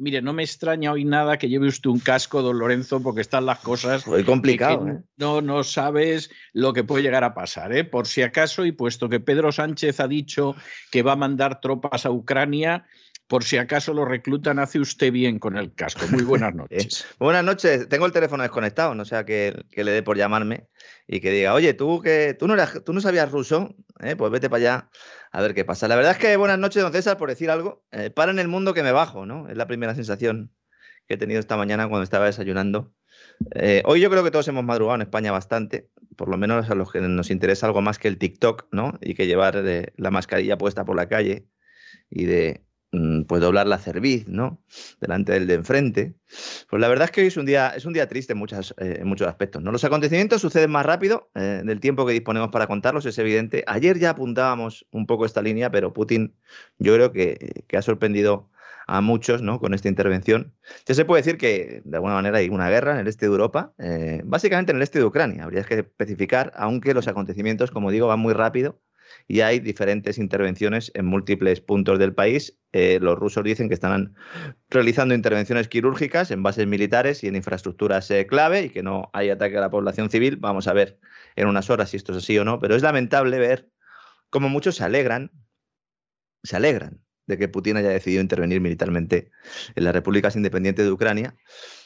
Mire, no me extraña hoy nada que lleve usted un casco, don Lorenzo, porque están las cosas. Muy complicado, que ¿eh? No, no sabes lo que puede llegar a pasar, ¿eh? Por si acaso, y puesto que Pedro Sánchez ha dicho que va a mandar tropas a Ucrania, por si acaso lo reclutan, hace usted bien con el casco. Muy buenas noches. Buenas noches. Tengo el teléfono desconectado, no sea que, que le dé por llamarme y que diga, oye, tú que tú no, eras- tú no sabías ruso, ¿Eh? pues vete para allá a ver qué pasa. La verdad es que buenas noches, don César, por decir algo. Eh, para en el mundo que me bajo, ¿no? Es la primera sensación que he tenido esta mañana cuando estaba desayunando. Eh, hoy yo creo que todos hemos madrugado en España bastante, por lo menos a los que nos interesa algo más que el TikTok, ¿no? Y que llevar la mascarilla puesta por la calle y de pues doblar la cerviz, ¿no? Delante del de enfrente. Pues la verdad es que hoy es un día, es un día triste en, muchas, eh, en muchos aspectos. ¿no? Los acontecimientos suceden más rápido eh, del tiempo que disponemos para contarlos, es evidente. Ayer ya apuntábamos un poco esta línea, pero Putin yo creo que, que ha sorprendido a muchos ¿no? con esta intervención. Ya se puede decir que de alguna manera hay una guerra en el este de Europa, eh, básicamente en el este de Ucrania, habría que especificar, aunque los acontecimientos, como digo, van muy rápido y hay diferentes intervenciones en múltiples puntos del país. Eh, los rusos dicen que están realizando intervenciones quirúrgicas en bases militares y en infraestructuras eh, clave y que no hay ataque a la población civil. Vamos a ver en unas horas si esto es así o no, pero es lamentable ver cómo muchos se alegran, se alegran de que Putin haya decidido intervenir militarmente en las repúblicas independientes de Ucrania,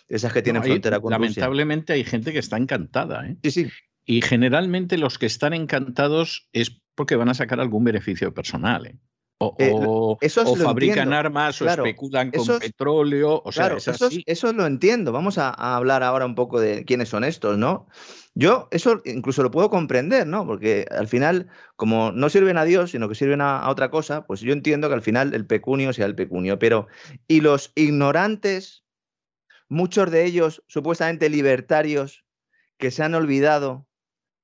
esas que tienen No, hay- frontera con Rusia. lamentablemente hay gente que está encantada, ¿eh? Sí, sí. Y generalmente los que están encantados es porque van a sacar algún beneficio personal, ¿eh? O, Eh, o- eso o lo fabrican entiendo. armas o especulan con esos- petróleo, o sea, claro, es eso, eso lo entiendo. Vamos a, a hablar ahora un poco de quiénes son estos, ¿no? Yo eso incluso lo puedo comprender, ¿no? Porque al final, como no sirven a Dios, sino que sirven a, a otra cosa, pues yo entiendo que al final el pecunio sea el pecunio. Pero, ¿y los ignorantes, muchos de ellos supuestamente libertarios, que se han olvidado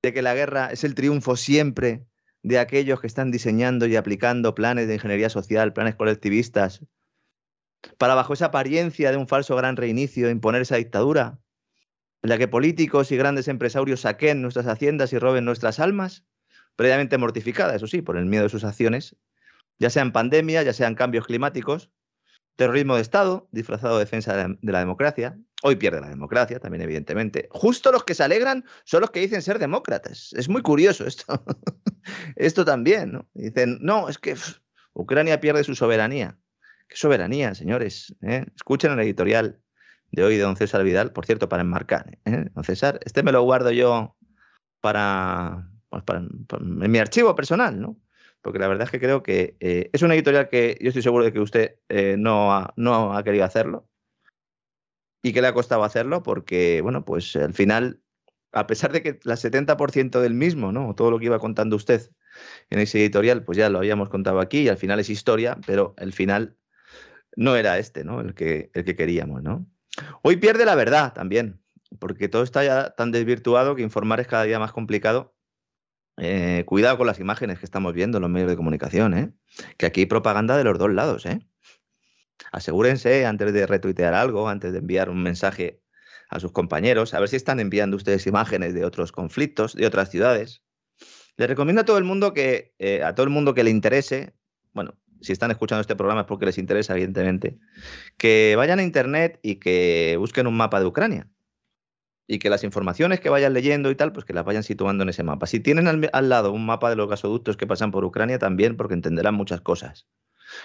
de que la guerra es el triunfo siempre de aquellos que están diseñando y aplicando planes de ingeniería social, planes colectivistas, para bajo esa apariencia de un falso gran reinicio imponer esa dictadura, en la que políticos y grandes empresarios saquen nuestras haciendas y roben nuestras almas, previamente mortificadas, eso sí, por el miedo de sus acciones, ya sean pandemia, ya sean cambios climáticos, terrorismo de Estado, disfrazado de defensa de la democracia. Hoy pierde la democracia, también evidentemente. Justo los que se alegran son los que dicen ser demócratas. Es muy curioso esto. esto también, ¿no? Dicen, no, es que Ucrania pierde su soberanía. ¿Qué soberanía, señores? ¿eh? Escuchen el editorial de hoy de don César Vidal, por cierto, para enmarcar. ¿eh? Don César, este me lo guardo yo para, pues, para- para- en mi archivo personal, ¿no? Porque la verdad es que creo que eh, es una editorial que yo estoy seguro de que usted no, ha, no ha querido hacerlo y que le ha costado hacerlo porque, bueno, pues al final, a pesar de que el 70% del mismo, ¿no? Todo lo que iba contando usted en ese editorial, pues ya lo habíamos contado aquí y al final es historia, pero el final no era este, ¿no? El que, el que queríamos, ¿no? Hoy pierde la verdad también, porque todo está ya tan desvirtuado que informar es cada día más complicado. Eh, cuidado con las imágenes que estamos viendo en los medios de comunicación, ¿eh? que aquí hay propaganda de los dos lados. ¿eh? Asegúrense antes de retuitear algo, antes de enviar un mensaje a sus compañeros, a ver si están enviando ustedes imágenes de otros conflictos, de otras ciudades. Les recomiendo a todo el mundo que, eh, a todo el mundo que le interese, bueno, si están escuchando este programa es porque les interesa, evidentemente, que vayan a internet y que busquen un mapa de Ucrania. y que las informaciones que vayan leyendo y tal, pues que las vayan situando en ese mapa. Si tienen al, lado un mapa de los gasoductos que pasan por Ucrania, también, porque entenderán muchas cosas.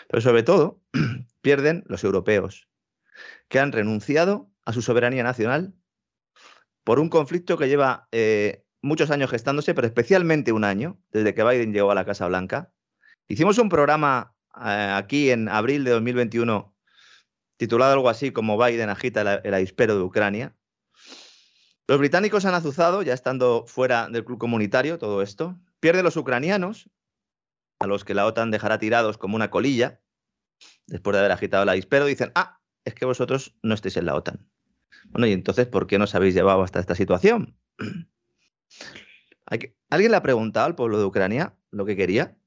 Pero sobre todo, pierden los europeos, que han renunciado a su soberanía nacional por un conflicto que lleva eh, muchos años gestándose, pero especialmente un año, desde que Biden llegó a la Casa Blanca. Hicimos un programa eh, aquí en abril de 2021 titulado algo así como Biden agita el, el de Ucrania. Los británicos han azuzado, ya estando fuera del club comunitario, todo esto. Pierden los ucranianos, a los que la OTAN dejará tirados como una colilla, después de haber agitado el avispero. Dicen, ah, es que vosotros no estáis en la OTAN. Bueno, y entonces, ¿por qué nos habéis llevado hasta esta situación? ¿Alguien le ha preguntado al pueblo de Ucrania lo que quería?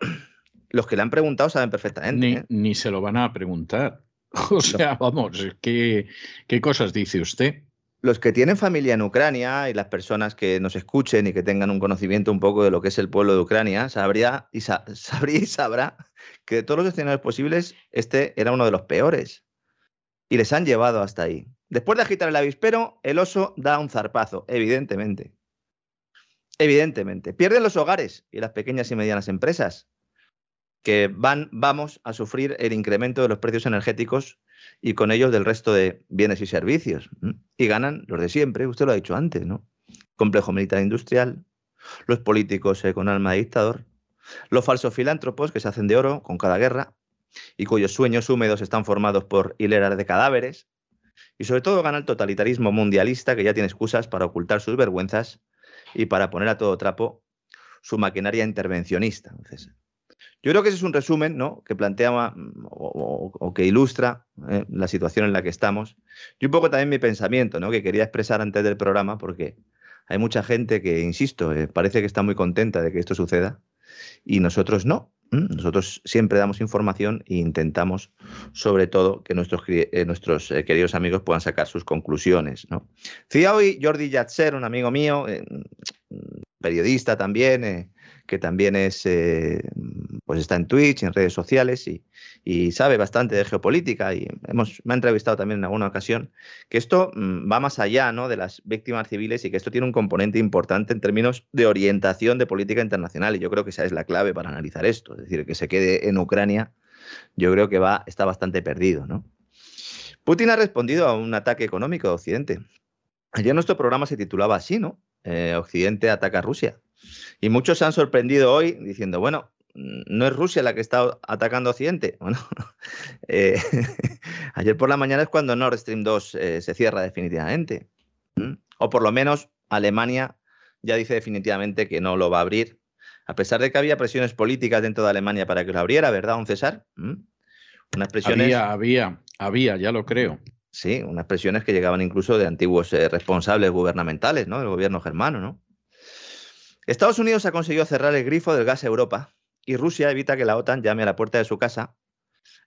Los que le han preguntado saben perfectamente. Ni, ¿eh? se lo van a preguntar. O sea, vamos, ¿qué, ¿qué cosas dice usted? Los que tienen familia en Ucrania y las personas que nos escuchen y que tengan un conocimiento un poco de lo que es el pueblo de Ucrania, sabría y, y sabrá que de todos los escenarios posibles, este era uno de los peores. Y les han llevado hasta ahí. Después de agitar el avispero, el oso da un zarpazo, evidentemente. Evidentemente. Pierden los hogares y las pequeñas y medianas empresas, que van, vamos a sufrir el incremento de los precios energéticos y con ellos del resto de bienes y servicios. Y ganan los de siempre, usted lo ha dicho antes, ¿no? Complejo militar industrial, los políticos con alma de dictador, los falsos filántropos que se hacen de oro con cada guerra y cuyos sueños húmedos están formados por hileras de cadáveres, y sobre todo gana el totalitarismo mundialista que ya tiene excusas para ocultar sus vergüenzas y para poner a todo trapo su maquinaria intervencionista. Yo creo que ese es un resumen ¿no? que plantea mm, o, que ilustra eh, la situación en la que estamos y un poco también mi pensamiento ¿no? que quería expresar antes del programa porque hay mucha gente que, insisto, eh, parece que está muy contenta de que esto suceda y nosotros no. Nosotros siempre damos información e intentamos, sobre todo, que nuestros, eh, nuestros eh, queridos amigos puedan sacar sus conclusiones. ¿no? hoy Jordi Yatser, un amigo mío, eh, periodista también, que también es, pues está en Twitch, en redes sociales y, y sabe bastante de geopolítica y hemos, me ha entrevistado también en alguna ocasión, que esto mm, va más allá ¿no? de las víctimas civiles y que esto tiene un componente importante en términos de orientación de política internacional y yo creo que esa es la clave para analizar esto, es decir, que se quede en Ucrania, yo creo que va, está bastante perdido. ¿no? Putin ha respondido a un ataque económico de Occidente. Ayer nuestro programa se titulaba así, ¿no? Eh, Occidente ataca a Rusia. Y muchos se han sorprendido hoy diciendo, bueno, no es Rusia la que está atacando Occidente. Bueno, eh, ayer por la mañana es cuando Nord Stream 2 eh, se cierra definitivamente. O por lo menos Alemania ya dice definitivamente que no lo va a abrir, a pesar de que había presiones políticas dentro de Alemania para que lo abriera, ¿verdad, don César? Unas presiones... Había, había, había, ya lo creo. Sí, unas presiones que llegaban incluso de antiguos eh, responsables gubernamentales, ¿no? Del gobierno germano, ¿no? Estados Unidos ha conseguido cerrar el grifo del gas a Europa y Rusia evita que la OTAN llame a la puerta de su casa,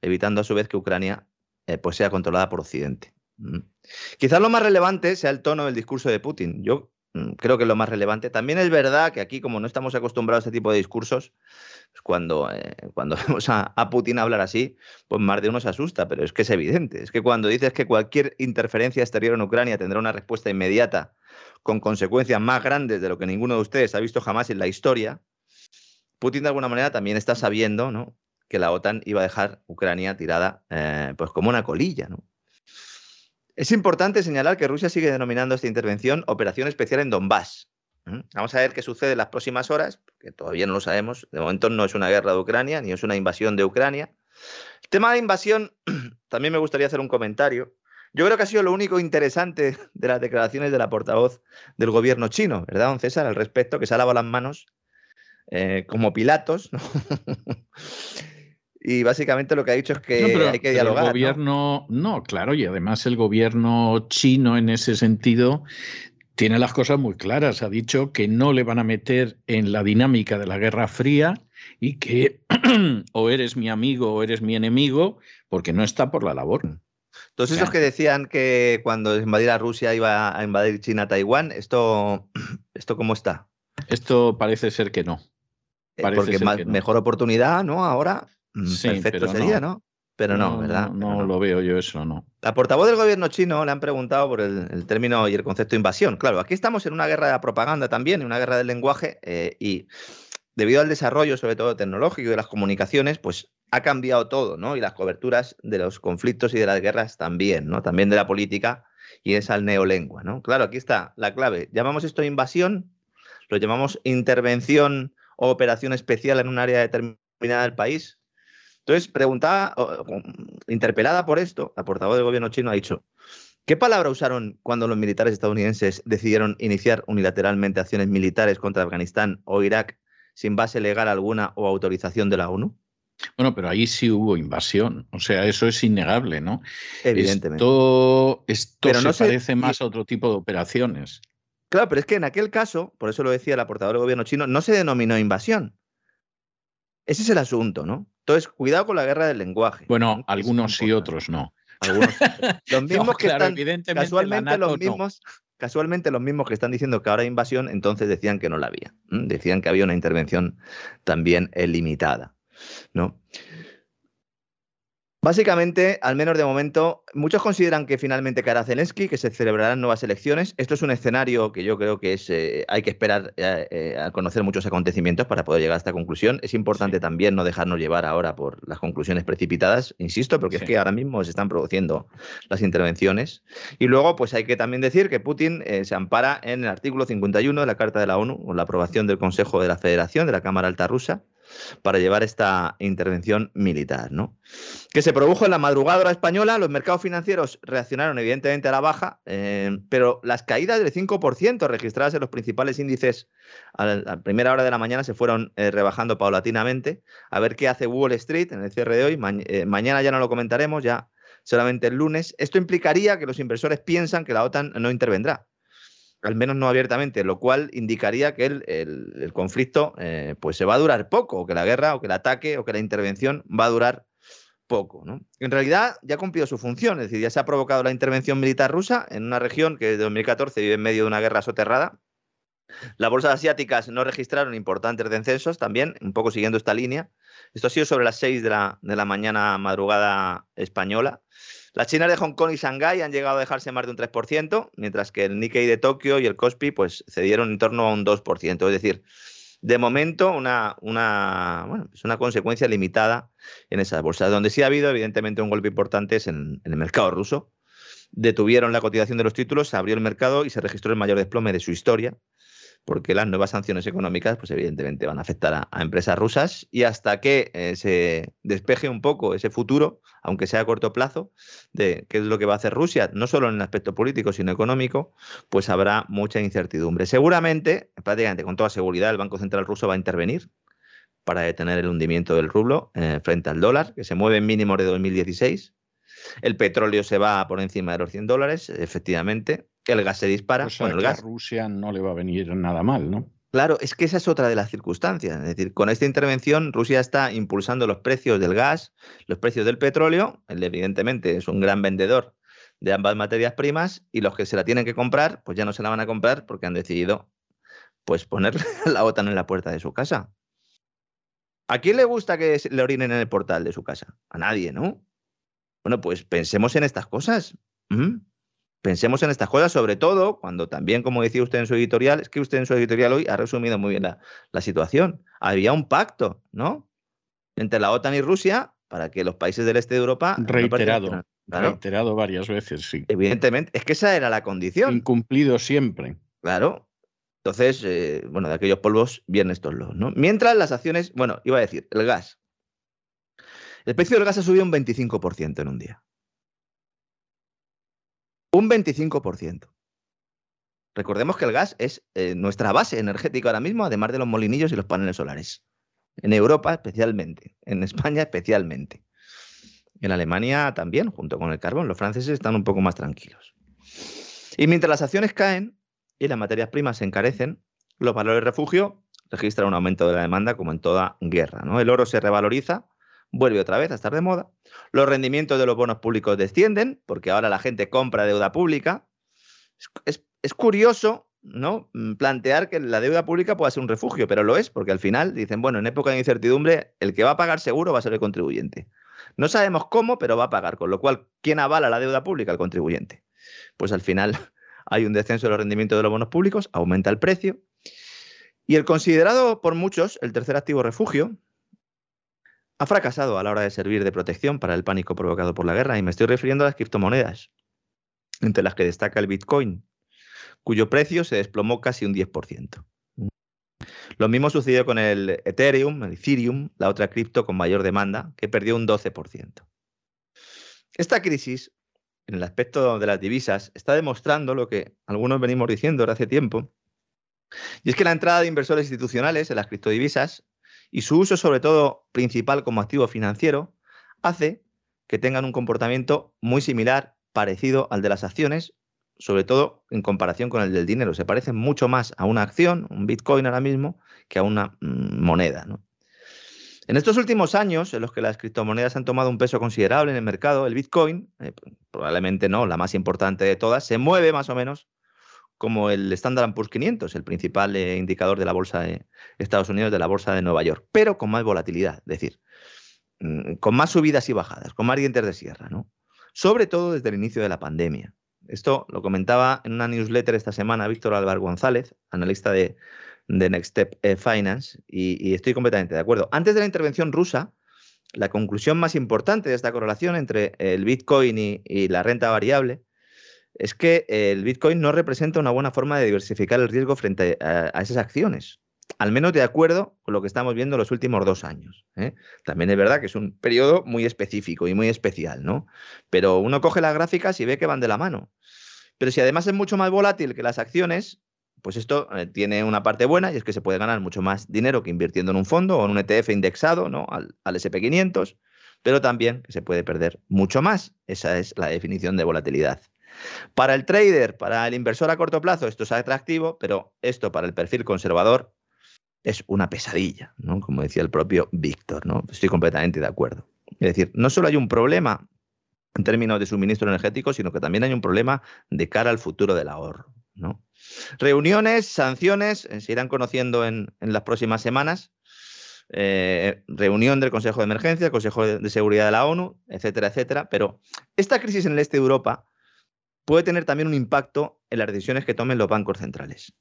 evitando a su vez que Ucrania eh, pues sea controlada por Occidente. Mm. Quizás lo más relevante sea el tono del discurso de Putin. Yo mm, creo que es lo más relevante. También es verdad que aquí, como no estamos acostumbrados a este tipo de discursos, pues cuando, eh, cuando vemos a, a, Putin hablar así, pues más de uno se asusta, pero es que es evidente. Es que cuando dices que cualquier interferencia exterior en Ucrania tendrá una respuesta inmediata con consecuencias más grandes de lo que ninguno de ustedes ha visto jamás en la historia, Putin de alguna manera también está sabiendo ¿no? que la OTAN iba a dejar Ucrania tirada eh, pues como una colilla. Es importante señalar que Rusia sigue denominando esta intervención Operación Especial en Donbass. Vamos a ver qué sucede en las próximas horas, que todavía no lo sabemos. De momento no es una guerra de Ucrania, ni es una invasión de Ucrania. El tema de invasión, también me gustaría hacer un comentario. Yo creo que ha sido lo único interesante de las declaraciones de la portavoz del gobierno chino, ¿verdad, don César? Al respecto, que se ha lavado las manos eh, como Pilatos, y básicamente lo que ha dicho es que hay que dialogar. El gobierno, ¿no? claro, y además el gobierno chino en ese sentido tiene las cosas muy claras. Ha dicho que no le van a meter en la dinámica de la Guerra Fría y que o eres mi amigo o eres mi enemigo, porque no está por la labor. Entonces, esos que decían que cuando invadiera Rusia iba a invadir China Taiwán, ¿esto, ¿esto cómo está? Esto parece ser que no. Eh, porque mejor oportunidad, ¿no? Ahora, mm, perfecto sería, ¿no? pero no, ¿verdad? No, lo veo yo eso, no. La portavoz del gobierno chino le han preguntado por el, término y el concepto de invasión. Claro, aquí estamos en una guerra de la propaganda también, en una guerra del lenguaje, eh, y debido al desarrollo, sobre todo tecnológico de las comunicaciones, pues ha cambiado todo, ¿no? Y las coberturas de los conflictos y de las guerras también, ¿no? También de la política y es al neolengua, ¿no? Claro, aquí está la clave. ¿Llamamos esto invasión? ¿Lo llamamos intervención o operación especial en un área determinada del país? Entonces, preguntada, interpelada por esto, la portavoz del gobierno chino ha dicho, ¿qué palabra usaron cuando los militares estadounidenses decidieron iniciar unilateralmente acciones militares contra Afganistán o Irak sin base legal alguna o autorización de la ONU? Bueno, pero ahí sí hubo invasión, o sea, eso es innegable, ¿no? Evidentemente. Esto, esto no se parece más a otro tipo de operaciones. Claro, pero es que en aquel caso, por eso lo decía la portavoz del gobierno chino, no se denominó invasión. Ese es el asunto, ¿no? Entonces, cuidado con la guerra del lenguaje. Bueno, algunos sí, otros no. Algunos, los mismos que están, casualmente los mismos, casualmente los mismos que están diciendo que ahora hay invasión, entonces decían que no la había. Decían que había una intervención también limitada, ¿no? Básicamente, al menos de momento, muchos consideran que finalmente caerá Zelensky, que se celebrarán nuevas elecciones. Esto es un escenario que yo creo que es, eh, hay que esperar eh, eh, a conocer muchos acontecimientos para poder llegar a esta conclusión. Es importante también no dejarnos llevar ahora por las conclusiones precipitadas, insisto, porque es que ahora mismo se están produciendo las intervenciones. Y luego, pues hay que también decir que Putin se ampara en el artículo 51 de la Carta de la ONU, con la aprobación del Consejo de la Federación, de la Cámara Alta Rusa, para llevar esta intervención militar. ¿no? Que se produjo en la madrugada española, los mercados financieros reaccionaron evidentemente a la baja, eh, pero las caídas del 5% registradas en los principales índices a la, primera hora de la mañana se fueron eh, rebajando paulatinamente. A ver qué hace Wall Street en el cierre de hoy. Eh, mañana ya no lo comentaremos, ya solamente el lunes. Esto implicaría que los inversores piensan que la OTAN no intervendrá al menos no abiertamente, lo cual indicaría que el, conflicto eh, pues se va a durar poco, o que la guerra, o que el ataque, o que la intervención va a durar poco. ¿no? En realidad ya ha cumplido su función, es decir, ya se ha provocado la intervención militar rusa en una región que desde 2014 vive en medio de una guerra soterrada. Las bolsas asiáticas no registraron importantes descensos también, un poco siguiendo esta línea. Esto ha sido sobre las 6 de la, de la mañana madrugada española. Las chinas de Hong Kong y Shanghái han llegado a dejarse más de un 3%, mientras que el Nikkei de Tokio y el Kospi pues, cedieron en torno a un 2%. Es decir, de momento una, una, es una consecuencia limitada en esas bolsas. Donde sí ha habido, evidentemente, un golpe importante es en, en el mercado ruso. Detuvieron la cotización de los títulos, se abrió el mercado y se registró el mayor desplome de su historia porque las nuevas sanciones económicas, pues evidentemente van a afectar a, empresas rusas y hasta que eh, se despeje un poco ese futuro, aunque sea a corto plazo, de qué es lo que va a hacer Rusia, no solo en el aspecto político, sino económico, pues habrá mucha incertidumbre. Seguramente, prácticamente con toda seguridad, el Banco Central ruso va a intervenir para detener el hundimiento del rublo eh, frente al dólar, que se mueve en mínimo de 2016. El petróleo se va por encima de los 100 dólares, efectivamente el gas se dispara. bueno, el gas. A Rusia no le va a venir nada mal, ¿no? Claro, es que esa es otra de las circunstancias. Es decir, con esta intervención Rusia está impulsando los precios del gas, los precios del petróleo. Él evidentemente es un gran vendedor de ambas materias primas y los que se la tienen que comprar, pues ya no se la van a comprar porque han decidido pues poner la OTAN en la puerta de su casa. ¿A quién le gusta que le orinen en el portal de su casa? A nadie, ¿no? Bueno, pues pensemos en estas cosas. Pensemos en estas cosas, sobre todo cuando también, como decía usted en su editorial, es que usted en su editorial hoy ha resumido muy bien la, situación. Había un pacto, ¿no? Entre la OTAN y Rusia para que los países del este de Europa. Reiterado. Reiterado varias veces, sí. Evidentemente, es que esa era la condición. Incumplido siempre. Claro. Entonces, eh, bueno, de aquellos polvos vienen estos los, ¿no? Mientras las acciones, bueno, iba a decir, el gas. El precio del gas ha subido un 25% en un día. Un 25%. Recordemos que el gas es eh, nuestra base energética ahora mismo, además de los molinillos y los paneles solares. En Europa especialmente, en España especialmente. En Alemania también, junto con el carbón. Los franceses están un poco más tranquilos. Y mientras las acciones caen y las materias primas se encarecen, los valores refugio registran un aumento de la demanda como en toda guerra. ¿no? El oro se revaloriza vuelve otra vez a estar de moda. Los rendimientos de los bonos públicos descienden, porque ahora la gente compra deuda pública. Es, curioso ¿no? Mm, plantear que la deuda pública pueda ser un refugio, pero lo es, porque al final dicen, bueno, en época de incertidumbre, el que va a pagar seguro va a ser el contribuyente. No sabemos cómo, pero va a pagar, con lo cual, ¿quién avala la deuda pública? El contribuyente. Pues al final hay un descenso de los rendimientos de los bonos públicos, aumenta el precio. Y el considerado por muchos el tercer activo refugio ha fracasado a la hora de servir de protección para el pánico provocado por la guerra y me estoy refiriendo a las criptomonedas, entre las que destaca el Bitcoin, cuyo precio se desplomó casi un 10%. Lo mismo sucedió con el Ethereum, el Ethereum, la otra cripto con mayor demanda, que perdió un 12%. Esta crisis, en el aspecto de las divisas, está demostrando lo que algunos venimos diciendo desde hace tiempo, y es que la entrada de inversores institucionales en las criptodivisas y su uso sobre todo principal como activo financiero hace que tengan un comportamiento muy similar, parecido al de las acciones, sobre todo en comparación con el del dinero. Se parecen mucho más a una acción, un Bitcoin ahora mismo, que a una mm, moneda. En estos últimos años, en los que las criptomonedas han tomado un peso considerable en el mercado, el Bitcoin, eh, probablemente no, la más importante de todas, se mueve más o menos como el Standard Poor's 500, el principal eh, indicador de la bolsa de Estados Unidos, de la bolsa de Nueva York, pero con más volatilidad, es decir, mm, con más subidas y bajadas, con más dientes de sierra, ¿no? Sobre todo desde el inicio de la pandemia. Esto lo comentaba en una newsletter esta semana Víctor Álvaro González, analista de, Next Step eh, Finance, y, estoy completamente de acuerdo. Antes de la intervención rusa, la conclusión más importante de esta correlación entre el Bitcoin y la renta variable es que el Bitcoin no representa una buena forma de diversificar el riesgo frente a, esas acciones, al menos de acuerdo con lo que estamos viendo en los últimos dos años. ¿eh? También es verdad que es un periodo muy específico y muy especial, ¿no? Pero uno coge las gráficas y ve que van de la mano. Pero si además es mucho más volátil que las acciones, pues esto eh, tiene una parte buena y es que se puede ganar mucho más dinero que invirtiendo en un fondo o en un ETF indexado ¿no? al, al SP500, pero también que se puede perder mucho más. Esa es la definición de volatilidad. Para el trader, para el inversor a corto plazo, esto es atractivo, pero esto para el perfil conservador es una pesadilla, ¿no? Como decía el propio Víctor, ¿no? Estoy completamente de acuerdo. Es decir, no solo hay un problema en términos de suministro energético, sino que también hay un problema de cara al futuro del ahorro. Reuniones, sanciones, eh, se irán conociendo en, las próximas semanas. Eh, reunión del Consejo de Emergencia, Consejo de Seguridad de la ONU, etcétera, etcétera. Pero esta crisis en el este de Europa puede tener también un impacto en las decisiones que tomen los bancos centrales.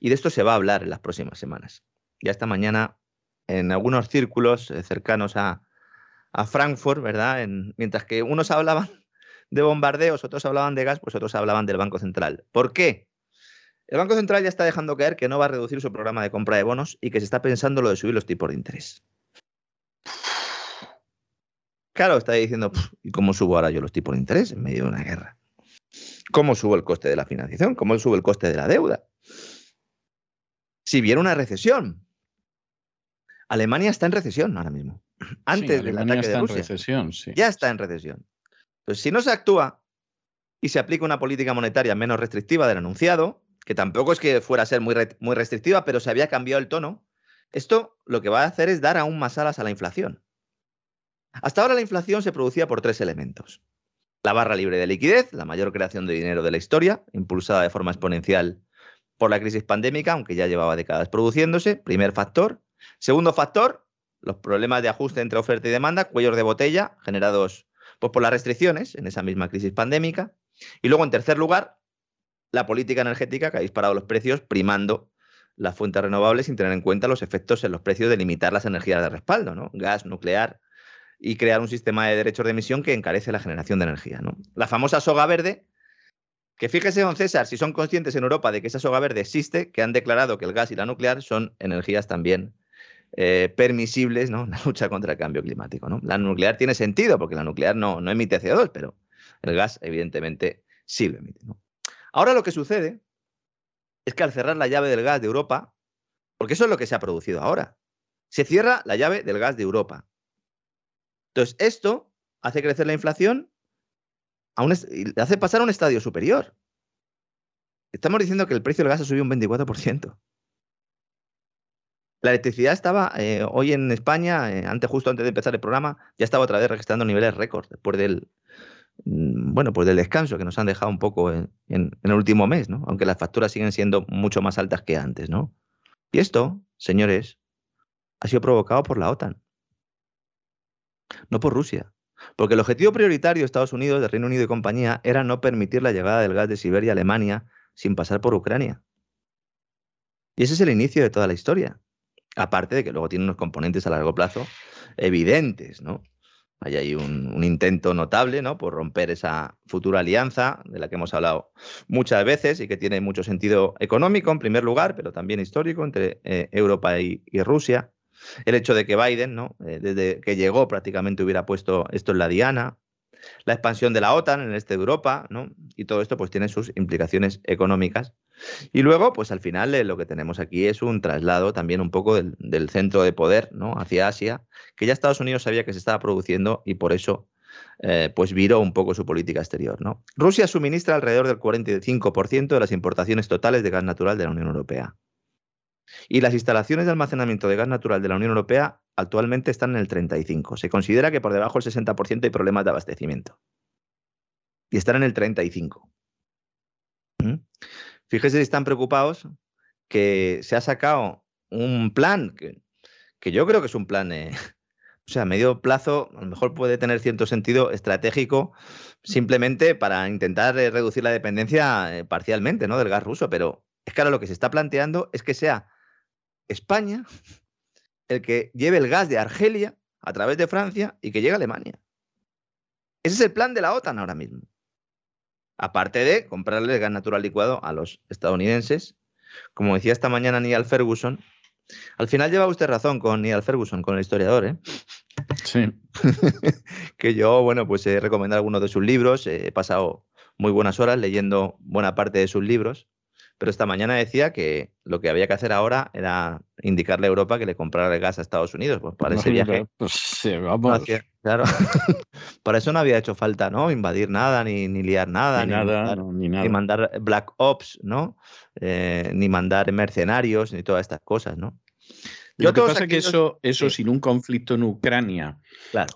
Y de esto se va a hablar en las próximas semanas. Ya esta mañana, en algunos círculos eh, cercanos a, Frankfurt, ¿verdad? mientras que unos hablaban de bombardeos, otros hablaban de gas, pues otros hablaban del Banco Central. ¿Por qué? El Banco Central ya está dejando caer que no va a reducir su programa de compra de bonos y que se está pensando lo de subir los tipos de interés. Claro, está diciendo, ¿y cómo subo ahora yo los tipos de interés en medio de una guerra? ¿Cómo sube el coste de la financiación? ¿Cómo sube el coste de la deuda? Si viene una recesión. Alemania está en recesión ahora mismo. Antes del ataque de Rusia. recesión, sí. Ya está en recesión. Pues si no se actúa y se aplica una política monetaria menos restrictiva del anunciado, que tampoco es que fuera a ser muy, muy restrictiva, pero se había cambiado el tono, esto lo que va a hacer es dar aún más alas a la inflación. Hasta ahora la inflación se producía por tres elementos. La barra libre de liquidez, la mayor creación de dinero de la historia, impulsada de forma exponencial por la crisis pandémica, aunque ya llevaba décadas produciéndose. Primer factor. Segundo factor, los problemas de ajuste entre oferta y demanda, cuellos de botella generados pues, por las restricciones en esa misma crisis pandémica. Y luego, en tercer lugar, la política energética que ha disparado los precios primando las fuentes renovables sin tener en cuenta los efectos en los precios de limitar las energías de respaldo, ¿no? Gas, nuclear, y crear un sistema de derechos de emisión que encarece la generación de energía. ¿no? La famosa soga verde, que fíjese, don César, si son conscientes en Europa de que esa soga verde existe, que han declarado que el gas y la nuclear son energías también eh, permisibles ¿no? en la lucha contra el cambio climático. ¿no? La nuclear tiene sentido, porque la nuclear no, no emite CO2, pero el gas evidentemente sí lo emite. Ahora lo que sucede es que al cerrar la llave del gas de Europa, porque eso es lo que se ha producido ahora, se cierra la llave del gas de Europa. Entonces, esto hace crecer la inflación a hace pasar a un estadio superior. Estamos diciendo que el precio del gas ha subido un 24%. La electricidad estaba eh, hoy en España, eh, antes, justo antes de empezar el programa, ya estaba otra vez registrando niveles récord después del, mm, bueno, pues del descanso que nos han dejado un poco en, el último mes, ¿no? Aunque las facturas siguen siendo mucho más altas que antes, ¿no? Y esto, señores, ha sido provocado por la OTAN. No por Rusia. Porque el objetivo prioritario de Estados Unidos, de Reino Unido y compañía era no permitir la llegada del gas de Siberia a Alemania sin pasar por Ucrania. Y ese es el inicio de toda la historia. Aparte de que luego tiene unos componentes a largo plazo evidentes, ¿no? Hay ahí un, intento notable, ¿no? Por romper esa futura alianza de la que hemos hablado muchas veces y que tiene mucho sentido económico en primer lugar, pero también histórico entre eh, Europa y, Rusia. El hecho de que Biden, ¿no? Eh, desde que llegó prácticamente hubiera puesto esto en la diana, la expansión de la OTAN en el este de Europa, ¿no? Y todo esto pues tiene sus implicaciones económicas. Y luego, pues al final eh, lo que tenemos aquí es un traslado también un poco del, centro de poder, ¿no? Hacia Asia, que ya Estados Unidos sabía que se estaba produciendo y por eso eh, pues viró un poco su política exterior, ¿no? Rusia suministra alrededor del 45% de las importaciones totales de gas natural de la Unión Europea. Y las instalaciones de almacenamiento de gas natural de la Unión Europea actualmente están en el 35%. Se considera que por debajo del 60% hay problemas de abastecimiento. Y están en el 35%. ¿Mm? Fíjese si están preocupados que se ha sacado un plan que, yo creo que es un plan, eh, o sea, a medio plazo, a lo mejor puede tener cierto sentido estratégico simplemente para intentar eh, reducir la dependencia eh, parcialmente ¿no? del gas ruso, pero es que ahora lo que se está planteando es que sea España el que lleve el gas de Argelia a través de Francia y que llegue a Alemania. Ese es el plan de la OTAN ahora mismo. Aparte de comprarle el gas natural licuado a los estadounidenses, como decía esta mañana Neil Ferguson, al final lleva usted razón con Neil Ferguson, con el historiador, ¿eh? Sí. que yo, bueno, pues he recomendado algunos de sus libros, he pasado muy buenas horas leyendo buena parte de sus libros. Pero esta mañana decía que lo que había que hacer ahora era indicarle a Europa que le comprara el gas a Estados Unidos. Pues para ese viaje. Pues sí, vamos. claro. para eso no había hecho falta, ¿no? Invadir nada, ni, ni liar nada, ni, nada, ni, nada. ni mandar Black Ops, ¿no? Eh, ni mandar mercenarios, ni todas estas cosas, ¿no? Lo que pasa es que eso, eso sin un conflicto en Ucrania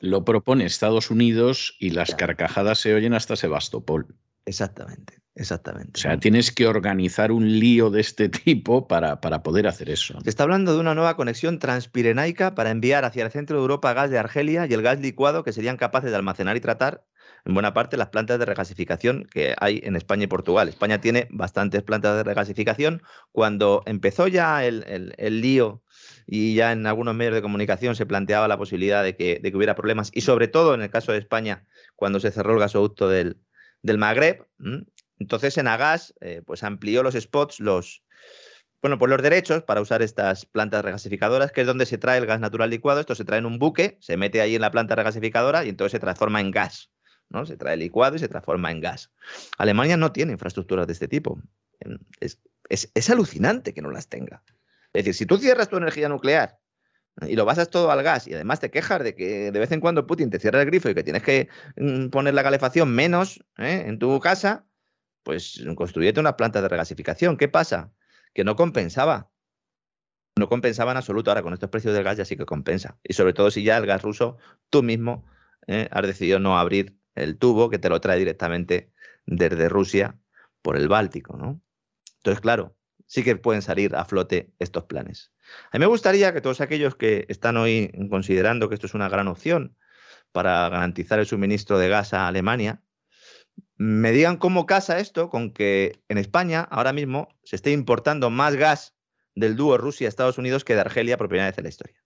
lo propone Estados Unidos y las carcajadas se oyen hasta Sebastopol. Exactamente. Exactamente. O sea, tienes que organizar un lío de este tipo para, para, poder hacer eso. Se está hablando de una nueva conexión transpirenaica para enviar hacia el centro de Europa gas de Argelia y el gas licuado que serían capaces de almacenar y tratar en buena parte las plantas de regasificación que hay en España y Portugal. España tiene bastantes plantas de regasificación. Cuando empezó ya el, el, lío y ya en algunos medios de comunicación se planteaba la posibilidad de que, de que, hubiera problemas, y sobre todo en el caso de España, cuando se cerró el gasoducto del, del Magreb, entonces, en Agas, eh, pues amplió los spots, los, bueno, pues los derechos para usar estas plantas regasificadoras, que es donde se trae el gas natural licuado. Esto se trae en un buque, se mete ahí en la planta regasificadora y entonces se transforma en gas. ¿no? Se trae licuado y se transforma en gas. Alemania no tiene infraestructuras de este tipo. Es, es alucinante que no las tenga. Es decir, si tú cierras tu energía nuclear y lo basas todo al gas y además te quejas de que de vez en cuando Putin te cierra el grifo y que tienes que mm, poner la calefacción menos ¿eh? en tu casa, pues construyete una planta de regasificación. ¿Qué pasa? Que no compensaba. No compensaba en absoluto. Ahora con estos precios del gas ya sí que compensa. Y sobre todo si ya el gas ruso, tú mismo ¿eh? has decidido no abrir el tubo que te lo trae directamente desde Rusia por el Báltico, ¿no? Entonces, claro, sí que pueden salir a flote estos planes. A mí me gustaría que todos aquellos que están hoy considerando que esto es una gran opción para garantizar el suministro de gas a Alemania, me digan cómo casa esto con que en España ahora mismo se esté importando más gas del dúo Rusia-Estados Unidos que de Argelia por primera vez en la historia.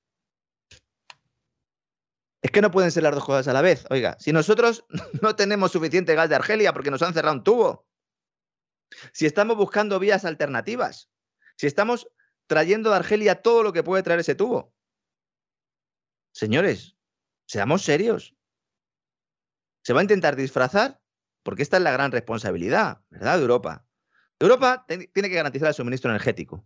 Es que no pueden ser las dos cosas a la vez. Oiga, si nosotros no tenemos suficiente gas de Argelia porque nos han cerrado un tubo, si estamos buscando vías alternativas, si estamos trayendo de Argelia todo lo que puede traer ese tubo. Señores, seamos serios. ¿Se va a intentar disfrazar? Porque esta es la gran responsabilidad, ¿verdad? De Europa. Europa tiene que garantizar el suministro energético.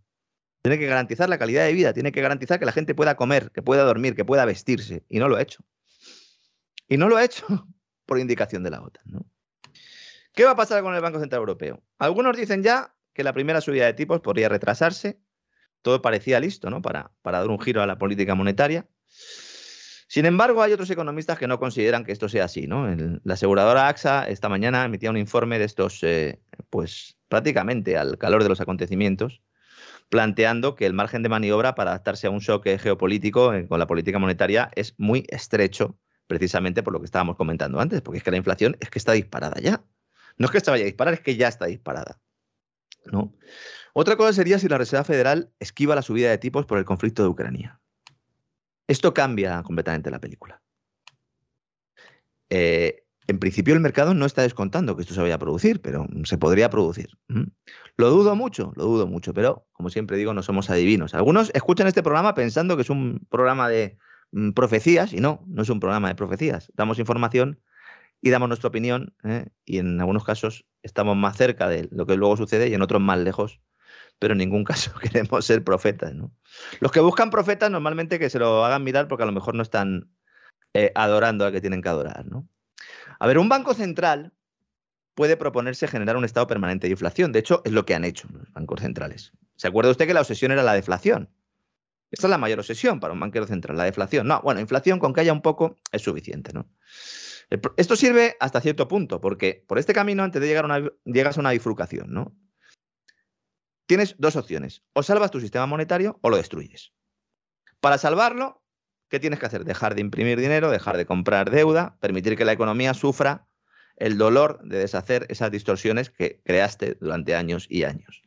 Tiene que garantizar la calidad de vida, tiene que garantizar que la gente pueda comer, que pueda dormir, que pueda vestirse. Y no lo ha hecho. Y no lo ha hecho por indicación de la OTAN. ¿Qué va a pasar con el Banco Central Europeo? Algunos dicen ya que la primera subida de tipos podría retrasarse todo parecía listo ¿no? para, para dar un giro a la política monetaria. Sin embargo, hay otros economistas que no consideran que esto sea así. ¿no? la aseguradora AXA esta mañana emitía un informe de estos, eh, pues prácticamente al calor de los acontecimientos, planteando que el margen de maniobra para adaptarse a un shock geopolítico eh, con la política monetaria es muy estrecho precisamente por lo que estábamos comentando antes, porque es que la inflación es que está disparada ya. No es que se vaya a disparar, es que ya está disparada. Otra cosa sería si la Reserva Federal esquiva la subida de tipos por el conflicto de Ucrania. Esto cambia completamente la película. Eh, en principio el mercado no está descontando que esto se vaya a producir, pero se podría producir. Lo dudo mucho, lo dudo mucho, pero como siempre digo, no somos adivinos. Algunos escuchan este programa pensando que es un programa de mm, profecías y no, no es un programa de profecías. Damos información y damos nuestra opinión ¿eh? y en algunos casos estamos más cerca de lo que luego sucede y en otros más lejos, pero en ningún caso queremos ser profetas. Los que buscan profetas normalmente que se lo hagan mirar porque a lo mejor no están eh, adorando al que tienen que adorar. ¿no? A ver, un banco central puede proponerse generar un estado permanente de inflación. De hecho, es lo que han hecho los bancos centrales. ¿Se acuerda usted que la obsesión era la deflación? Esta es la mayor obsesión para un banquero central, la deflación. No, bueno, inflación con que haya un poco es suficiente, ¿no? Esto sirve hasta cierto punto, porque por este camino, antes de llegar una, llegas a una bifurcación, ¿no? Tienes dos opciones. O salvas tu sistema monetario o lo destruyes. Para salvarlo, ¿qué tienes que hacer? Dejar de imprimir dinero, dejar de comprar deuda, permitir que la economía sufra el dolor de deshacer esas distorsiones que creaste durante años y años.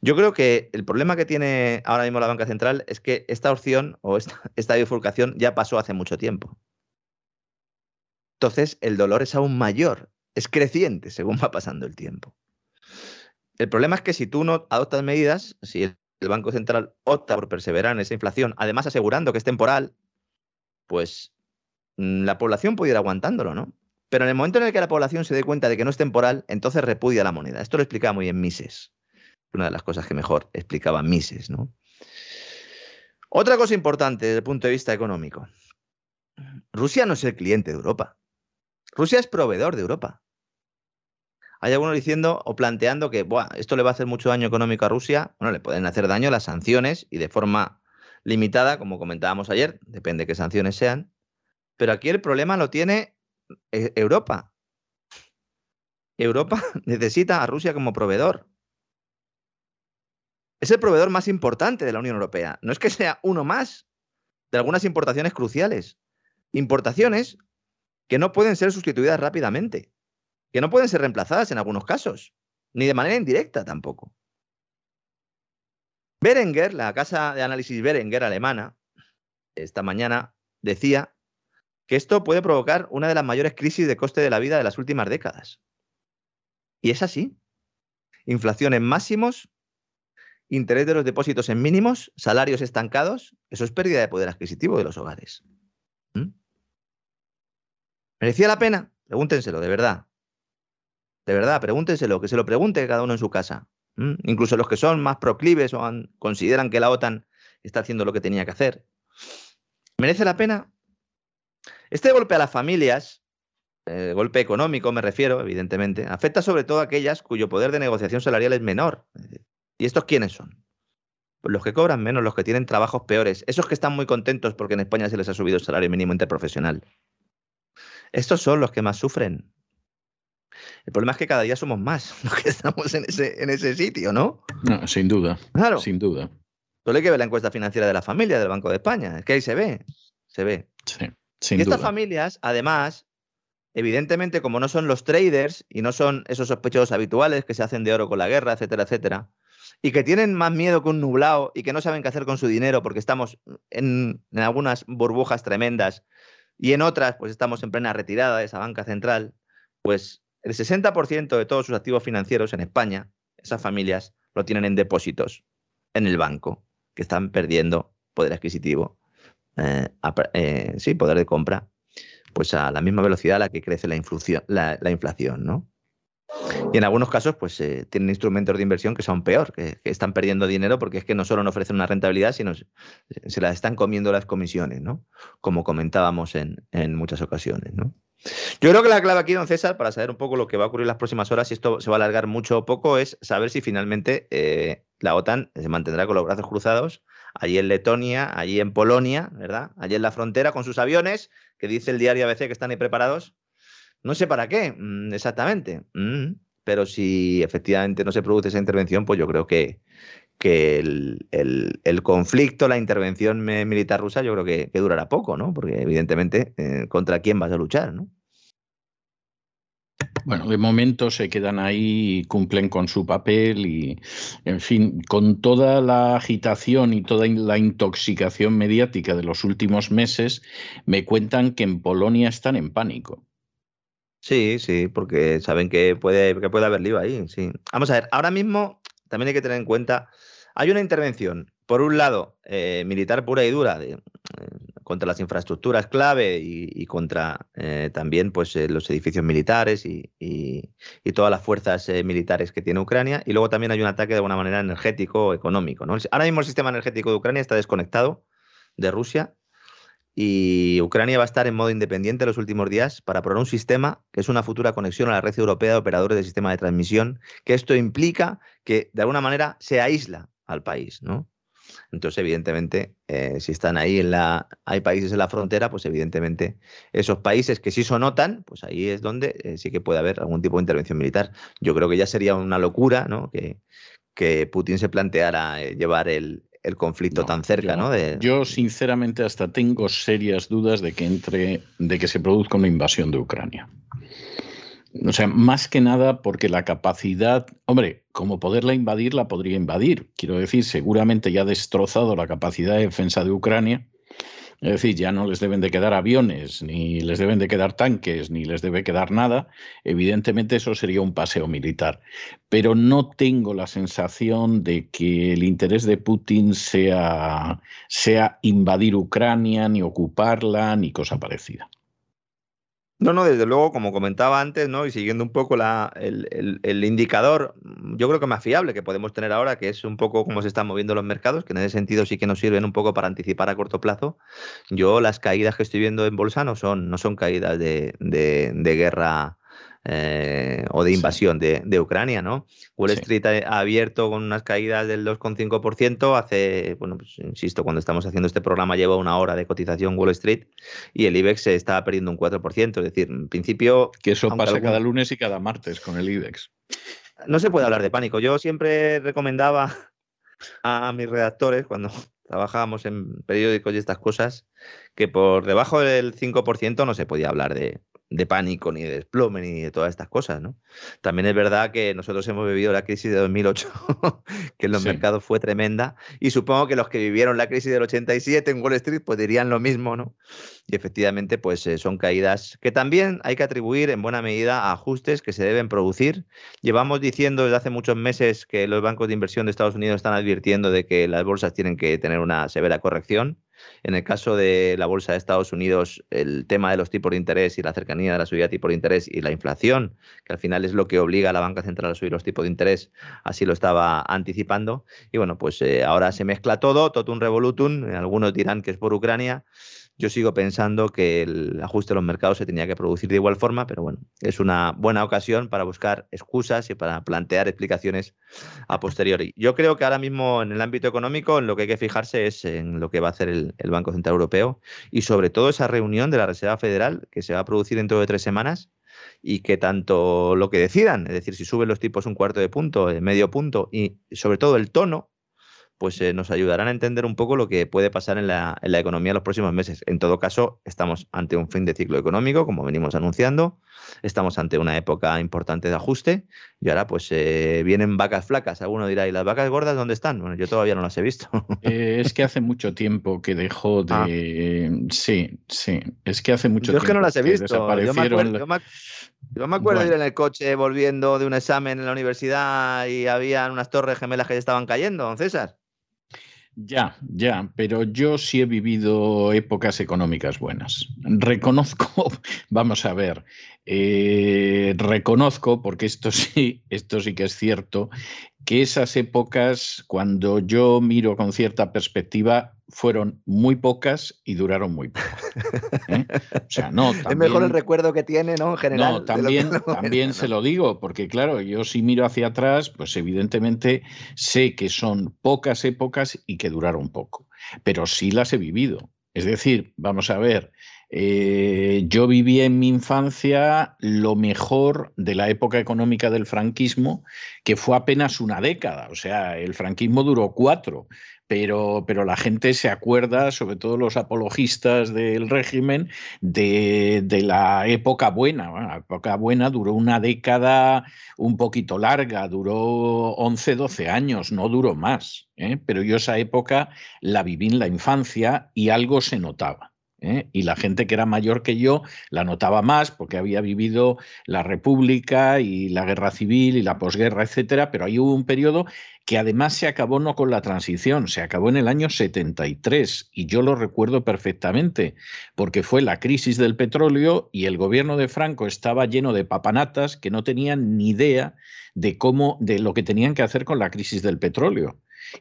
Yo creo que el problema que tiene ahora mismo la banca central es que esta opción o esta, bifurcación ya pasó hace mucho tiempo. Entonces, el dolor es aún mayor, es creciente según va pasando el tiempo. El problema es que si tú no adoptas medidas, si el Banco Central opta por perseverar en esa inflación, además asegurando que es temporal, pues mm, la población puede ir aguantándolo, ¿no? Pero en el momento en el que la población se dé cuenta de que no es temporal, entonces repudia la moneda. Esto lo explicaba muy bien Mises. Una de las cosas que mejor explicaba Mises, ¿no? Otra cosa importante desde el punto de vista económico. Rusia no es el cliente de Europa. Rusia es proveedor de Europa. Hay algunos diciendo o planteando que esto le va a hacer mucho daño económico a Rusia. Bueno, le pueden hacer daño las sanciones y de forma limitada, como comentábamos ayer, depende de qué sanciones sean. Pero aquí el problema lo tiene eh, Europa. Europa necesita a Rusia como proveedor. Es el proveedor más importante de la Unión Europea. No es que sea uno más de algunas importaciones cruciales. Importaciones que no pueden ser sustituidas rápidamente, que no pueden ser reemplazadas en algunos casos, ni de manera indirecta tampoco. Berenguer, la casa de análisis Berenguer alemana, esta mañana decía que esto puede provocar una de las mayores crisis de coste de la vida de las últimas décadas. Y es así. Inflación en máximos, interés de los depósitos en mínimos, salarios estancados, eso es pérdida de poder adquisitivo de los hogares. ¿Mm? ¿Merecía la pena? Pregúntenselo, de verdad. De verdad, pregúntenselo, que se lo pregunte cada uno en su casa. Incluso los que son más proclives o consideran que la OTAN está haciendo lo que tenía que hacer. ¿Merece la pena? Este golpe a las familias, el golpe económico me refiero, evidentemente, afecta sobre todo a aquellas cuyo poder de negociación salarial es menor. ¿Y estos quiénes son? Pues los que cobran menos, los que tienen trabajos peores, esos que están muy contentos porque en España se les ha subido el salario mínimo interprofesional. Estos son los que más sufren. El problema es que cada día somos más los que estamos en ese, en ese sitio, ¿no? No, sin duda. Claro. Sin duda. Solo hay que ver la encuesta financiera de la familia del Banco de España. Es que ahí se ve. Se ve. Sí, sin y estas familias, además, evidentemente, como no son los traders y no son esos sospechosos habituales que se hacen de oro con la guerra, etcétera, etcétera, y que tienen más miedo que un nublado y que no saben qué hacer con su dinero porque estamos en, en algunas burbujas tremendas y en otras, pues estamos en plena retirada de esa banca central, pues el 60% de todos sus activos financieros en España, esas familias lo tienen en depósitos en el banco, que están perdiendo poder adquisitivo, eh, eh, sí, poder de compra, pues a la misma velocidad a la que crece la, la, inflación ¿no? Y en algunos casos, pues eh, tienen instrumentos de inversión que son peor, que, están perdiendo dinero porque es que no solo no ofrecen una rentabilidad, sino se, se las están comiendo las comisiones, ¿no? Como comentábamos en, en muchas ocasiones, ¿no? Yo creo que la clave aquí, don César, para saber un poco lo que va a ocurrir en las próximas horas, y esto se va a alargar mucho o poco, es saber si finalmente eh, la OTAN se mantendrá con los brazos cruzados allí en Letonia, allí en Polonia, ¿verdad? Allí en la frontera con sus aviones, que dice el diario ABC que están ahí preparados. No sé para qué mm, exactamente, mm, pero si efectivamente no se produce esa intervención, pues yo creo que, que el, conflicto, la intervención militar rusa, yo creo que, durará poco, ¿no? Porque evidentemente, eh, ¿contra quién vas a luchar, no? Bueno, de momento se quedan ahí y cumplen con su papel y, en fin, con toda la agitación y toda la intoxicación mediática de los últimos meses, me cuentan que en Polonia están en pánico. Sí, sí, porque saben que puede, que puede haber lío ahí, sí. Vamos a ver, ahora mismo también hay que tener en cuenta, hay una intervención, por un lado, eh, militar pura y dura, de, contra las infraestructuras clave y, contra eh, también pues, eh, los edificios militares y, todas las fuerzas eh, militares que tiene Ucrania. Y luego también hay un ataque de alguna manera energético económico. ¿no? Ahora mismo el sistema energético de Ucrania está desconectado de Rusia y Ucrania va a estar en modo independiente los últimos días para probar un sistema que es una futura conexión a la red europea de operadores del sistema de transmisión, que esto implica que de alguna manera se aísla al país, ¿no? Entonces, evidentemente, eh, si están ahí en la, hay países en la frontera, pues evidentemente esos países que sí son OTAN, pues ahí es donde eh, sí que puede haber algún tipo de intervención militar. Yo creo que ya sería una locura, ¿no? Que, que Putin se planteara eh, llevar el, conflicto tan cerca, ¿no? Yo sinceramente hasta tengo serias dudas de que entre, de que se produzca una invasión de Ucrania. O sea, más que nada porque la capacidad, hombre, como poderla invadir, la podría invadir. Quiero decir, seguramente ya ha destrozado la capacidad de defensa de Ucrania. Es decir, ya no les deben de quedar aviones, ni les deben de quedar tanques, ni les debe quedar nada. Evidentemente eso sería un paseo militar. Pero no tengo la sensación de que el interés de Putin sea, sea invadir Ucrania, ni ocuparla, ni cosa parecida. No, no, desde luego, como comentaba antes, ¿no? Y siguiendo un poco la, el, indicador, mm, yo creo que más fiable que podemos tener ahora, que es un poco cómo se están moviendo los mercados, que en ese sentido sí que nos sirven un poco para anticipar a corto plazo. Yo las caídas que estoy viendo en bolsa no son, no son caídas de, de, de guerra eh, o de invasión de, Ucrania, ¿no? Wall Street ha, abierto con unas caídas del 2,5%. Hace, bueno, pues insisto, cuando estamos haciendo este programa lleva una hora de cotización Wall Street y el IBEX se está perdiendo un 4%. Es decir, en principio... Que eso pasa cada lunes y cada martes con el IBEX. No se puede hablar de pánico. Yo siempre recomendaba a mis redactores cuando trabajábamos en periódicos y estas cosas, que por debajo del 5% no se podía hablar de, de pánico, ni de desplome, ni de todas estas cosas, ¿no? También es verdad que nosotros hemos vivido la crisis de 2008, que en los mercados fue tremenda, y supongo que los que vivieron la crisis del 87 en Wall Street pues dirían lo mismo, ¿no? Y efectivamente pues eh, son caídas que también hay que atribuir en buena medida a ajustes que se deben producir. Llevamos diciendo desde hace muchos meses que los bancos de inversión de Estados Unidos están advirtiendo de que las bolsas tienen que tener una severa corrección en el caso de la bolsa de Estados Unidos, el tema de los tipos de interés y la cercanía de la subida de tipos de interés y la inflación, que al final es lo que obliga a la banca central a subir los tipos de interés, así lo estaba anticipando. Y bueno, pues eh, ahora se mezcla todo, totum revolutum. Algunos dirán que es por Ucrania. Yo sigo pensando que el ajuste de los mercados se tenía que producir de igual forma, pero bueno, es una buena ocasión para buscar excusas y para plantear explicaciones a posteriori. Yo creo que ahora mismo en el ámbito económico en lo que hay que fijarse es en lo que va a hacer el, Banco Central Europeo y sobre todo esa reunión de la Reserva Federal que se va a producir dentro de tres semanas y que tanto lo que decidan, es decir, si suben los tipos un cuarto de punto, medio punto y sobre todo el tono pues eh, nos ayudarán a entender un poco lo que puede pasar en la, en la economía en los próximos meses. En todo caso, estamos ante un fin de ciclo económico, como venimos anunciando, estamos ante una época importante de ajuste y ahora pues eh, vienen vacas flacas. Alguno dirá, ¿y las vacas gordas dónde están? Bueno, yo todavía no las he visto. Eh, es que hace mucho tiempo que dejó de... Ah. Sí, sí, es que hace mucho tiempo. Yo es que no las he visto. Yo me acuerdo, yo me acuerdo de ir en el coche volviendo de un examen en la universidad y había unas torres gemelas que ya estaban cayendo, don César. Ya, ya, pero yo sí he vivido épocas económicas buenas. Reconozco, vamos a ver, eh, reconozco, porque esto sí, esto sí que es cierto, que esas épocas, cuando yo miro con cierta perspectiva, fueron muy pocas y duraron muy poco. ¿eh? O sea, no. es mejor el recuerdo que tiene, ¿no? En general. No, también, también se lo digo, porque claro, yo si miro hacia atrás, pues evidentemente sé que son pocas épocas y que duraron poco, pero sí las he vivido. Es decir, vamos a ver, eh, yo viví en mi infancia lo mejor de la época económica del franquismo, que fue apenas una década. O sea, el franquismo duró cuatro pero, pero la gente se acuerda, sobre todo los apologistas del régimen, de, la época buena. la época buena duró una década un poquito larga, duró 11, 12 años, no duró más. ¿eh? Pero yo esa época la viví en la infancia y algo se notaba. ¿eh? Y la gente que era mayor que yo la notaba más porque había vivido la República y la Guerra Civil y la posguerra, etcétera, pero ahí hubo un periodo que además se acabó no con la transición, se acabó en el año 73 y yo lo recuerdo perfectamente porque fue la crisis del petróleo y el gobierno de Franco estaba lleno de papanatas que no tenían ni idea de cómo de lo que tenían que hacer con la crisis del petróleo.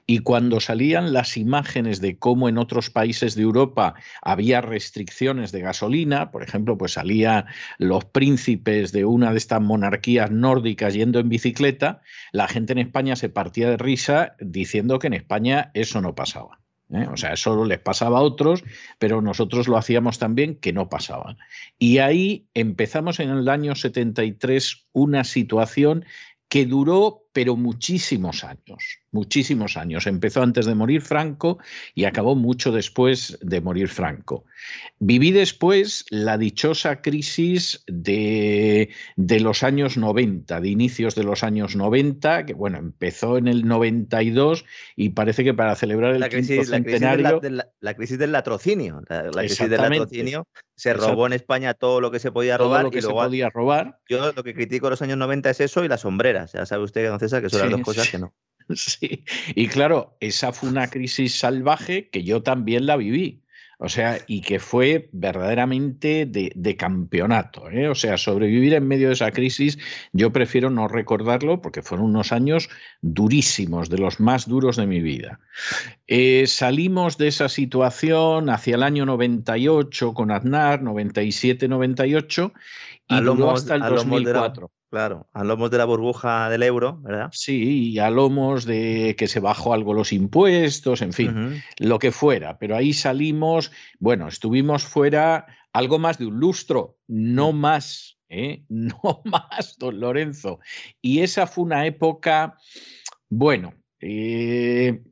Y cuando salían las imágenes de cómo en otros países de Europa había restricciones de gasolina, por ejemplo, pues salían los príncipes de una de estas monarquías nórdicas yendo en bicicleta, la gente en España se partía de risa diciendo que en España eso no pasaba. ¿eh? O sea, eso les pasaba a otros, pero nosotros lo hacíamos también que no pasaba. Y ahí empezamos en el año 73 una situación que duró pero muchísimos años, muchísimos años. Empezó antes de morir Franco y acabó mucho después de morir Franco. Viví después la dichosa crisis de, de los años 90, de inicios de los años 90, que bueno, empezó en el 92 y parece que para celebrar el la crisis, centenario... La crisis, del latrocinio, la, crisis del latrocinio, se robó en España todo lo que se podía robar. Todo lo que se podía robar. Yo lo que critico de los años 90 es eso y las sombreras. Ya sabe usted que que son las dos cosas que no. Sí, y claro, esa fue una crisis salvaje que yo también la viví. O sea, y que fue verdaderamente de, campeonato. ¿eh? O sea, sobrevivir en medio de esa crisis, yo prefiero no recordarlo porque fueron unos años durísimos, de los más duros de mi vida. Eh, salimos de esa situación hacia el año 98 con Aznar, 97-98, y luego hasta el 2004. Claro, a lomos de la burbuja del euro, ¿verdad? Sí, y a lomos de que se bajó algo los impuestos, en fin, lo que fuera. Pero ahí salimos, bueno, estuvimos fuera algo más de un lustro, no mm. más, ¿eh? no más, don Lorenzo. Y esa fue una época, bueno, eh,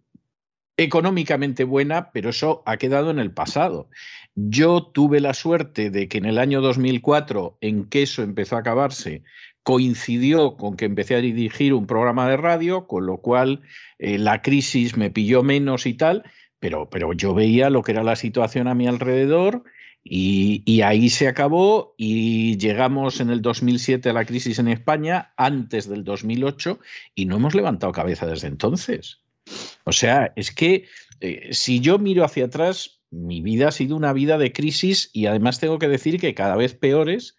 económicamente buena, pero eso ha quedado en el pasado. Yo tuve la suerte de que en el año 2004, en queso empezó a acabarse, coincidió con que empecé a dirigir un programa de radio, con lo cual eh, la crisis me pilló menos y tal, pero, pero yo veía lo que era la situación a mi alrededor y, ahí se acabó y llegamos en el 2007 a la crisis en España, antes del 2008, y no hemos levantado cabeza desde entonces. O sea, es que eh, si yo miro hacia atrás, mi vida ha sido una vida de crisis y además tengo que decir que cada vez peores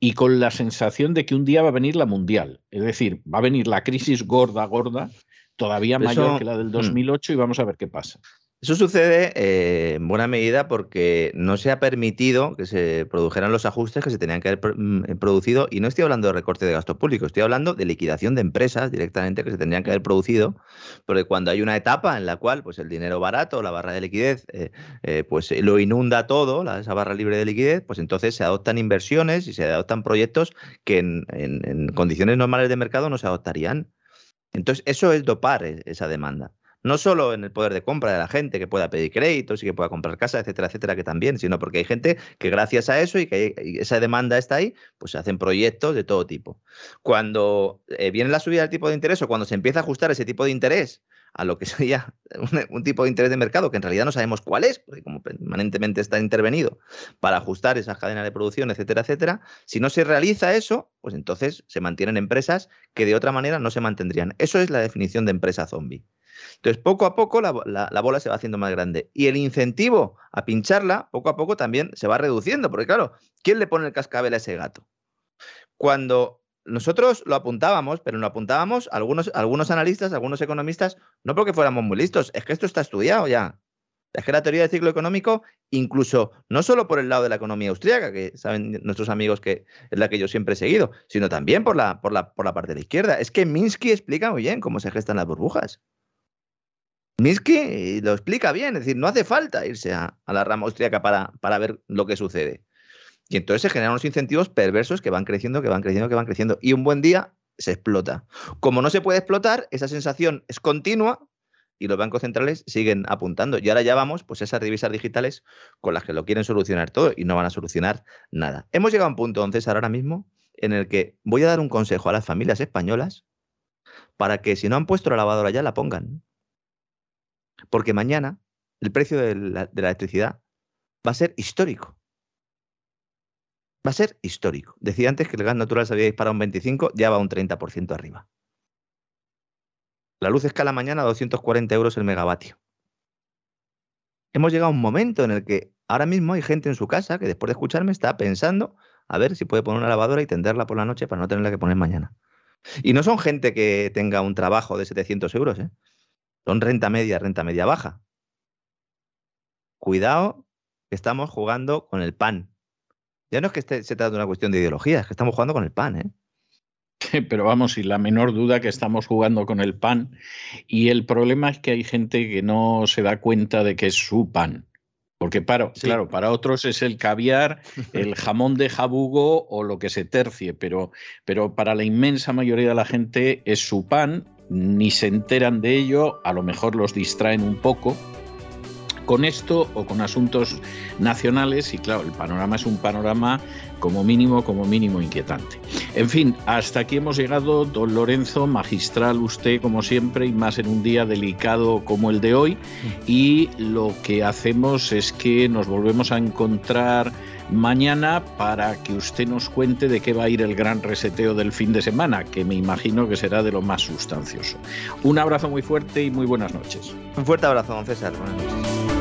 y con la sensación de que un día va a venir la mundial. Es decir, va a venir la crisis gorda, gorda, todavía mayor que la del 2008 mm. y vamos a ver qué pasa. Eso sucede eh, en buena medida porque no se ha permitido que se produjeran los ajustes que se tenían que haber mm, eh, producido. Y no estoy hablando de recorte de gasto público, estoy hablando de liquidación de empresas directamente que se tendrían que haber producido. Porque cuando hay una etapa en la cual pues, el dinero barato, la barra de liquidez, eh, pues lo inunda todo, esa barra libre de liquidez, pues entonces se adoptan inversiones y se adoptan proyectos que en condiciones normales de mercado no se adoptarían. Entonces, eso es dopar esa demanda no solo en el poder de compra de la gente que pueda pedir créditos y que pueda comprar casa, etcétera, etcétera, que también, sino porque hay gente que gracias a eso y que esa demanda está ahí, pues se hacen proyectos de todo tipo. Cuando eh, viene la subida del tipo de interés o cuando se empieza a ajustar ese tipo de interés a lo que sería un, tipo de interés de mercado que en realidad no sabemos cuál es, porque como permanentemente está intervenido para ajustar esas cadenas de producción, etcétera, etcétera, si no se realiza eso, pues entonces se mantienen empresas que de otra manera no se mantendrían. Eso es la definición de empresa zombie. Entonces, poco a poco la, bola se va haciendo más grande. Y el incentivo a pincharla, poco a poco también se va reduciendo, porque claro, ¿quién le pone el cascabel a ese gato? Cuando nosotros lo apuntábamos, pero lo apuntábamos algunos, algunos analistas, algunos economistas, no porque fuéramos muy listos, es que esto está estudiado ya. Es que la teoría del ciclo económico, incluso no solo por el lado de la economía austríaca, que saben nuestros amigos que es la que yo siempre he seguido, sino también por la, por la, por la parte de la izquierda. Es que Minsky explica muy bien cómo se gestan las burbujas. Miski lo explica bien, es decir, no hace falta irse a, la rama austríaca para, para ver lo que sucede. Y entonces se generan unos incentivos perversos que van creciendo, que van creciendo, que van creciendo. Y un buen día se explota. Como no se puede explotar, esa sensación es continua y los bancos centrales siguen apuntando. Y ahora ya vamos, pues esas divisas digitales con las que lo quieren solucionar todo y no van a solucionar nada. Hemos llegado a un punto, entonces, ahora mismo, en el que voy a dar un consejo a las familias españolas para que si no han puesto la lavadora ya la pongan. Porque mañana el precio de la, electricidad va a ser histórico. Va a ser histórico. Decía antes que el gas natural se había disparado un 25, ya va un 30% arriba. La luz escala mañana a 240 euros el megavatio. Hemos llegado a un momento en el que ahora mismo hay gente en su casa que después de escucharme está pensando a ver si puede poner una lavadora y tenderla por la noche para no tenerla que poner mañana. Y no son gente que tenga un trabajo de 700 euros, ¿eh? Son renta media, renta media baja. Cuidado, que estamos jugando con el pan. Ya no es que se trata de una cuestión de ideología, es que estamos jugando con el pan. ¿eh? Pero vamos, sin la menor duda que estamos jugando con el pan. Y el problema es que hay gente que no se da cuenta de que es su pan. Porque para, claro, para otros es el caviar, el jamón de jabugo o lo que se tercie, pero, pero para la inmensa mayoría de la gente es su pan, ni se enteran de ello, a lo mejor los distraen un poco, con esto o con asuntos nacionales y claro, el panorama es un panorama como mínimo, como mínimo inquietante. En fin, hasta aquí hemos llegado, don Lorenzo, magistral usted como siempre y más en un día delicado como el de hoy y lo que hacemos es que nos volvemos a encontrar mañana para que usted nos cuente de qué va a ir el gran reseteo del fin de semana, que me imagino que será de lo más sustancioso. Un abrazo muy fuerte y muy buenas noches. Un fuerte abrazo, don César. Buenas noches.